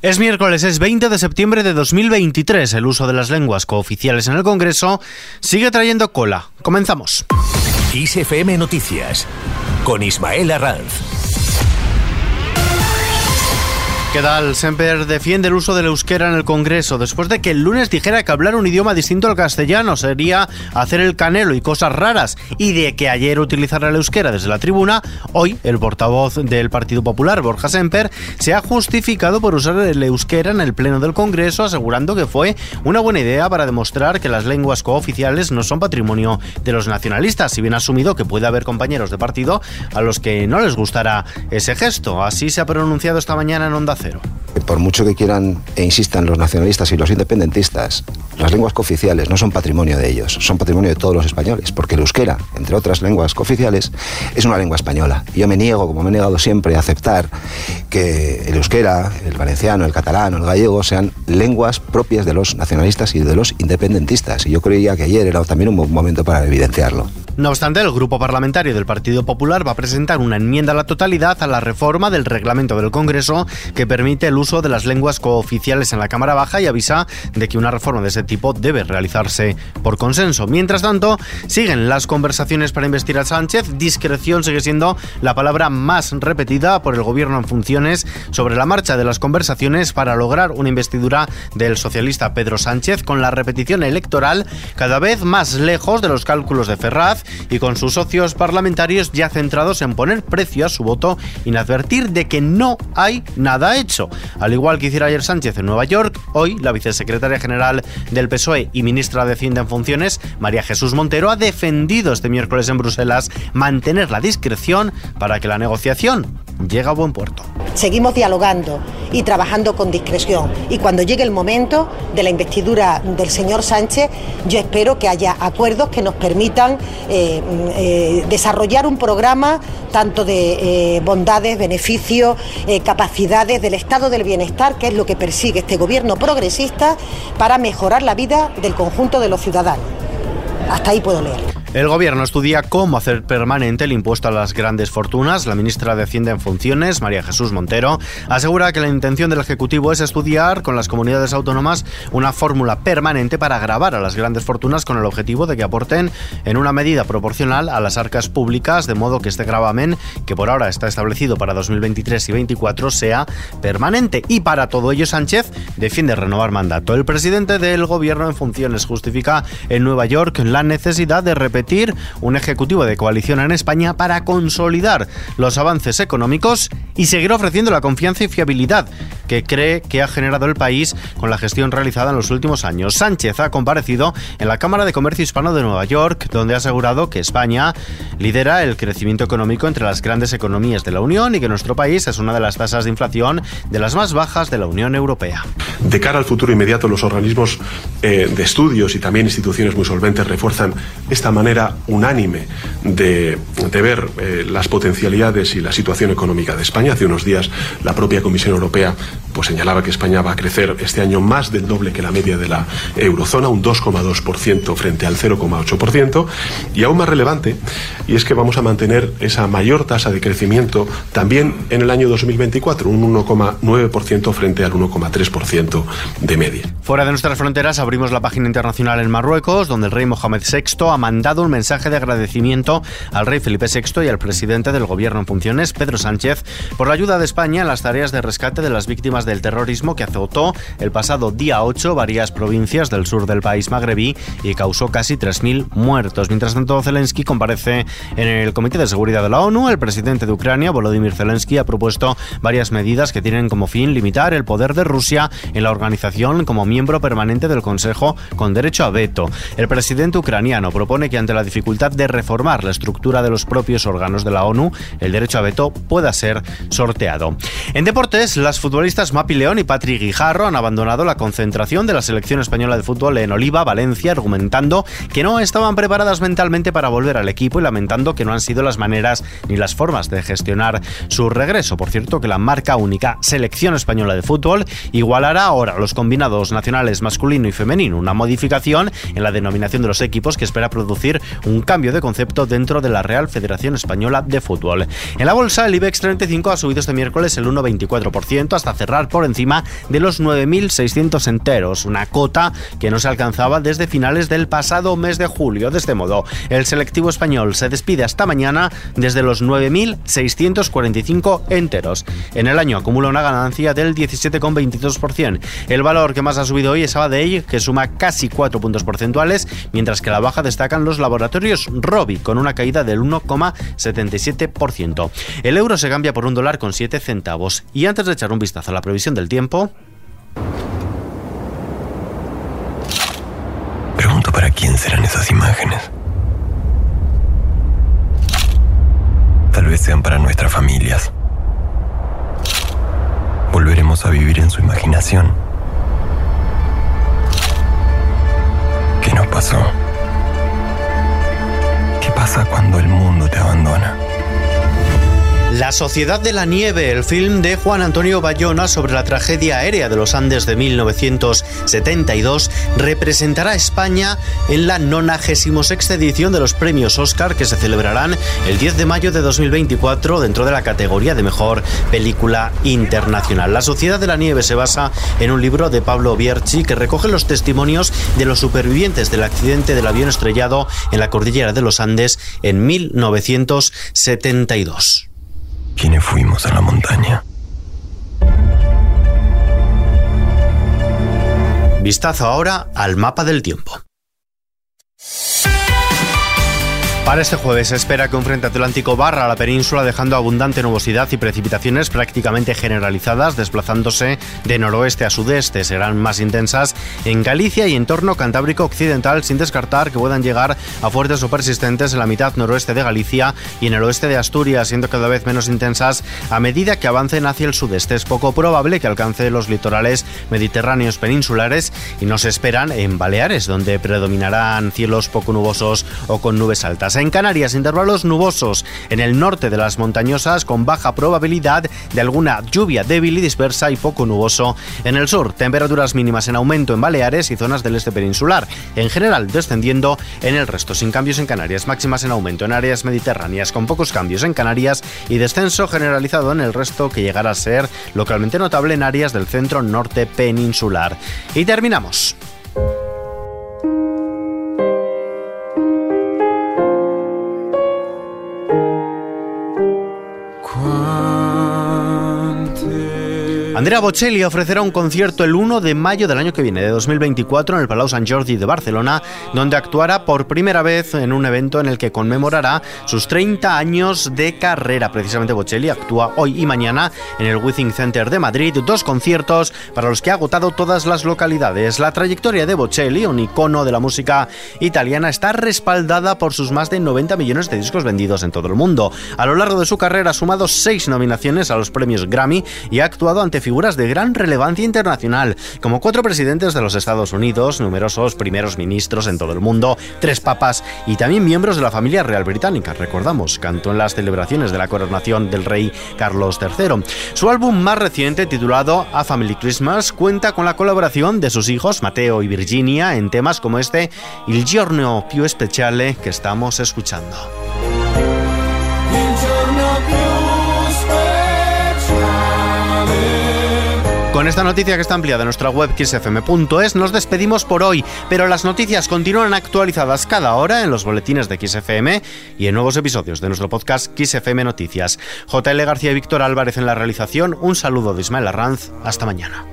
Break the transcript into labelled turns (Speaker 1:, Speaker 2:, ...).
Speaker 1: Es miércoles, es 20 de septiembre de 2023. El uso de las lenguas cooficiales en el Congreso sigue trayendo cola. Comenzamos.
Speaker 2: ISFM Noticias con Ismael Arranz.
Speaker 1: ¿Qué tal? Semper defiende el uso del euskera en el Congreso después de que el lunes dijera que hablar un idioma distinto al castellano sería hacer el canelo y cosas raras y de que ayer utilizara el euskera desde la tribuna, hoy el portavoz del Partido Popular, Borja Semper, se ha justificado por usar el euskera en el Pleno del Congreso asegurando que fue una buena idea para demostrar que las lenguas cooficiales no son patrimonio de los nacionalistas, si bien ha asumido que puede haber compañeros de partido a los que no les gustará ese gesto. Así se ha pronunciado esta mañana en Onda Cero.
Speaker 3: Por mucho que quieran e insistan los nacionalistas y los independentistas, las lenguas cooficiales no son patrimonio de ellos, son patrimonio de todos los españoles, porque el euskera, entre otras lenguas cooficiales, es una lengua española. Y yo me niego, como me he negado siempre, a aceptar que el euskera, el valenciano, el catalán o el gallego sean lenguas propias de los nacionalistas y de los independentistas. Y yo creía que ayer era también un buen momento para evidenciarlo.
Speaker 1: No obstante, el Grupo Parlamentario del Partido Popular va a presentar una enmienda a la totalidad a la reforma del reglamento del Congreso que permite el uso de las lenguas cooficiales en la Cámara Baja y avisa de que una reforma de ese tipo debe realizarse por consenso. Mientras tanto, siguen las conversaciones para investir a Sánchez. Discreción sigue siendo la palabra más repetida por el gobierno en funciones sobre la marcha de las conversaciones para lograr una investidura del socialista Pedro Sánchez con la repetición electoral cada vez más lejos de los cálculos de Ferraz y con sus socios parlamentarios ya centrados en poner precio a su voto y en advertir de que no hay nada hecho. Al igual que hiciera ayer Sánchez en Nueva York, hoy la vicesecretaria general del PSOE y ministra de Hacienda en funciones, María Jesús Montero, ha defendido este miércoles en Bruselas mantener la discreción para que la negociación llegue a buen puerto.
Speaker 4: Seguimos dialogando y trabajando con discreción y cuando llegue el momento de la investidura del señor Sánchez, yo espero que haya acuerdos que nos permitan eh, eh, desarrollar un programa tanto de eh, bondades, beneficios, capacidades del estado del bienestar, que es lo que persigue este gobierno progresista, para mejorar la vida del conjunto de los ciudadanos. Hasta ahí puedo leer.
Speaker 1: El gobierno estudia cómo hacer permanente el impuesto a las grandes fortunas. La ministra de Hacienda en funciones, María Jesús Montero, asegura que la intención del Ejecutivo es estudiar con las comunidades autónomas una fórmula permanente para grabar a las grandes fortunas con el objetivo de que aporten en una medida proporcional a las arcas públicas, de modo que este gravamen, que por ahora está establecido para 2023 y 2024, sea permanente. Y para todo ello, Sánchez defiende renovar mandato. El presidente del gobierno en funciones justifica en Nueva York la necesidad de repetir un ejecutivo de coalición en España para consolidar los avances económicos y seguir ofreciendo la confianza y fiabilidad que cree que ha generado el país con la gestión realizada en los últimos años. Sánchez ha comparecido en la Cámara de Comercio Hispano de Nueva York, donde ha asegurado que España lidera el crecimiento económico entre las grandes economías de la Unión y que nuestro país es una de las tasas de inflación de las más bajas de la Unión Europea.
Speaker 5: De cara al futuro inmediato, los organismos eh, de estudios y también instituciones muy solventes refuerzan esta manera unánime de, ver eh, las potencialidades y la situación económica de España. Hace unos días la propia Comisión Europea pues, señalaba que España va a crecer este año más del doble que la media de la eurozona, un 2,2% frente al 0,8%. Y aún más relevante, y es que vamos a mantener esa mayor tasa de crecimiento también en el año 2024, un 1,9% frente al 1,3% de media.
Speaker 1: Fuera de nuestras fronteras abrimos la página internacional en Marruecos, donde el rey Mohamed VI ha mandado un mensaje de agradecimiento al rey Felipe VI y al presidente del gobierno en funciones, Pedro Sánchez, por la ayuda de España en las tareas de rescate de las víctimas del terrorismo que azotó el pasado día 8 varias provincias del sur del país magrebí y causó casi 3.000 muertos. Mientras tanto, Zelensky comparece en el Comité de Seguridad de la ONU. El presidente de Ucrania, Volodymyr Zelensky, ha propuesto varias medidas que tienen como fin limitar el poder de Rusia en la organización como miembro permanente del Consejo con derecho a veto. El presidente ucraniano propone que ante la dificultad de reformar la estructura de los propios órganos de la ONU, el derecho a veto pueda ser sorteado. En deportes, las futbolistas Mapi León y Patrick Guijarro han abandonado la concentración de la selección española de fútbol en Oliva, Valencia, argumentando que no estaban preparadas mentalmente para volver al equipo y lamentando que no han sido las maneras ni las formas de gestionar su regreso. Por cierto, que la marca única Selección Española de Fútbol igualará ahora los combinados nacionales masculino y femenino, una modificación en la denominación de los equipos que espera producir un cambio de concepto dentro de la Real Federación Española de Fútbol. En la bolsa, el IBEX 35 ha subido este miércoles el 1,24% hasta cerrar por encima de los 9.600 enteros, una cota que no se alcanzaba desde finales del pasado mes de julio. De este modo, el selectivo español se despide hasta mañana desde los 9.645 enteros. En el año acumula una ganancia del 17,22%. El valor que más ha subido hoy es Sabadell, que suma casi 4 puntos porcentuales, mientras que la baja destacan los laboratorios Robi, con una caída del 1,77%. El euro se cambia por un dólar con 7 centavos. Y antes de echar un vistazo a la previsión del tiempo...
Speaker 6: Pregunto para quién serán esas imágenes. Tal vez sean para nuestras familias. Volveremos a vivir en su imaginación. ¿Qué nos pasó? ¿Qué pasa cuando el mundo te abandona?
Speaker 1: La Sociedad de la Nieve, el film de Juan Antonio Bayona sobre la tragedia aérea de los Andes de 1972, representará a España en la 96 edición de los premios Oscar que se celebrarán el 10 de mayo de 2024 dentro de la categoría de mejor película internacional. La Sociedad de la Nieve se basa en un libro de Pablo Bierchi que recoge los testimonios de los supervivientes del accidente del avión estrellado en la cordillera de los Andes en 1972
Speaker 6: fuimos a la montaña.
Speaker 1: Vistazo ahora al mapa del tiempo. Para este jueves se espera que un frente atlántico barra la península dejando abundante nubosidad y precipitaciones prácticamente generalizadas desplazándose de noroeste a sudeste. Serán más intensas en Galicia y entorno cantábrico occidental sin descartar que puedan llegar a fuertes o persistentes en la mitad noroeste de Galicia y en el oeste de Asturias, siendo cada vez menos intensas a medida que avancen hacia el sudeste. Es poco probable que alcance los litorales mediterráneos peninsulares y no se esperan en Baleares, donde predominarán cielos poco nubosos o con nubes altas. En Canarias, intervalos nubosos en el norte de las montañosas con baja probabilidad de alguna lluvia débil y dispersa y poco nuboso en el sur. Temperaturas mínimas en aumento en Baleares y zonas del este peninsular. En general, descendiendo en el resto, sin cambios en Canarias. Máximas en aumento en áreas mediterráneas con pocos cambios en Canarias y descenso generalizado en el resto que llegará a ser localmente notable en áreas del centro norte peninsular. Y terminamos. Andrea Bocelli ofrecerá un concierto el 1 de mayo del año que viene, de 2024, en el Palau Sant Jordi de Barcelona, donde actuará por primera vez en un evento en el que conmemorará sus 30 años de carrera. Precisamente Bocelli actúa hoy y mañana en el Withing Center de Madrid, dos conciertos para los que ha agotado todas las localidades. La trayectoria de Bocelli, un icono de la música italiana, está respaldada por sus más de 90 millones de discos vendidos en todo el mundo. A lo largo de su carrera ha sumado seis nominaciones a los premios Grammy y ha actuado ante figuras de gran relevancia internacional, como cuatro presidentes de los Estados Unidos, numerosos primeros ministros en todo el mundo, tres papas y también miembros de la familia real británica. Recordamos, cantó en las celebraciones de la coronación del rey Carlos III. Su álbum más reciente, titulado A Family Christmas, cuenta con la colaboración de sus hijos Mateo y Virginia en temas como este Il giorno più speciale que estamos escuchando. Con esta noticia que está ampliada en nuestra web xfm.es nos despedimos por hoy, pero las noticias continúan actualizadas cada hora en los boletines de XFM y en nuevos episodios de nuestro podcast XFM Noticias. JL García y Víctor Álvarez en la realización, un saludo de Ismael Arranz, hasta mañana.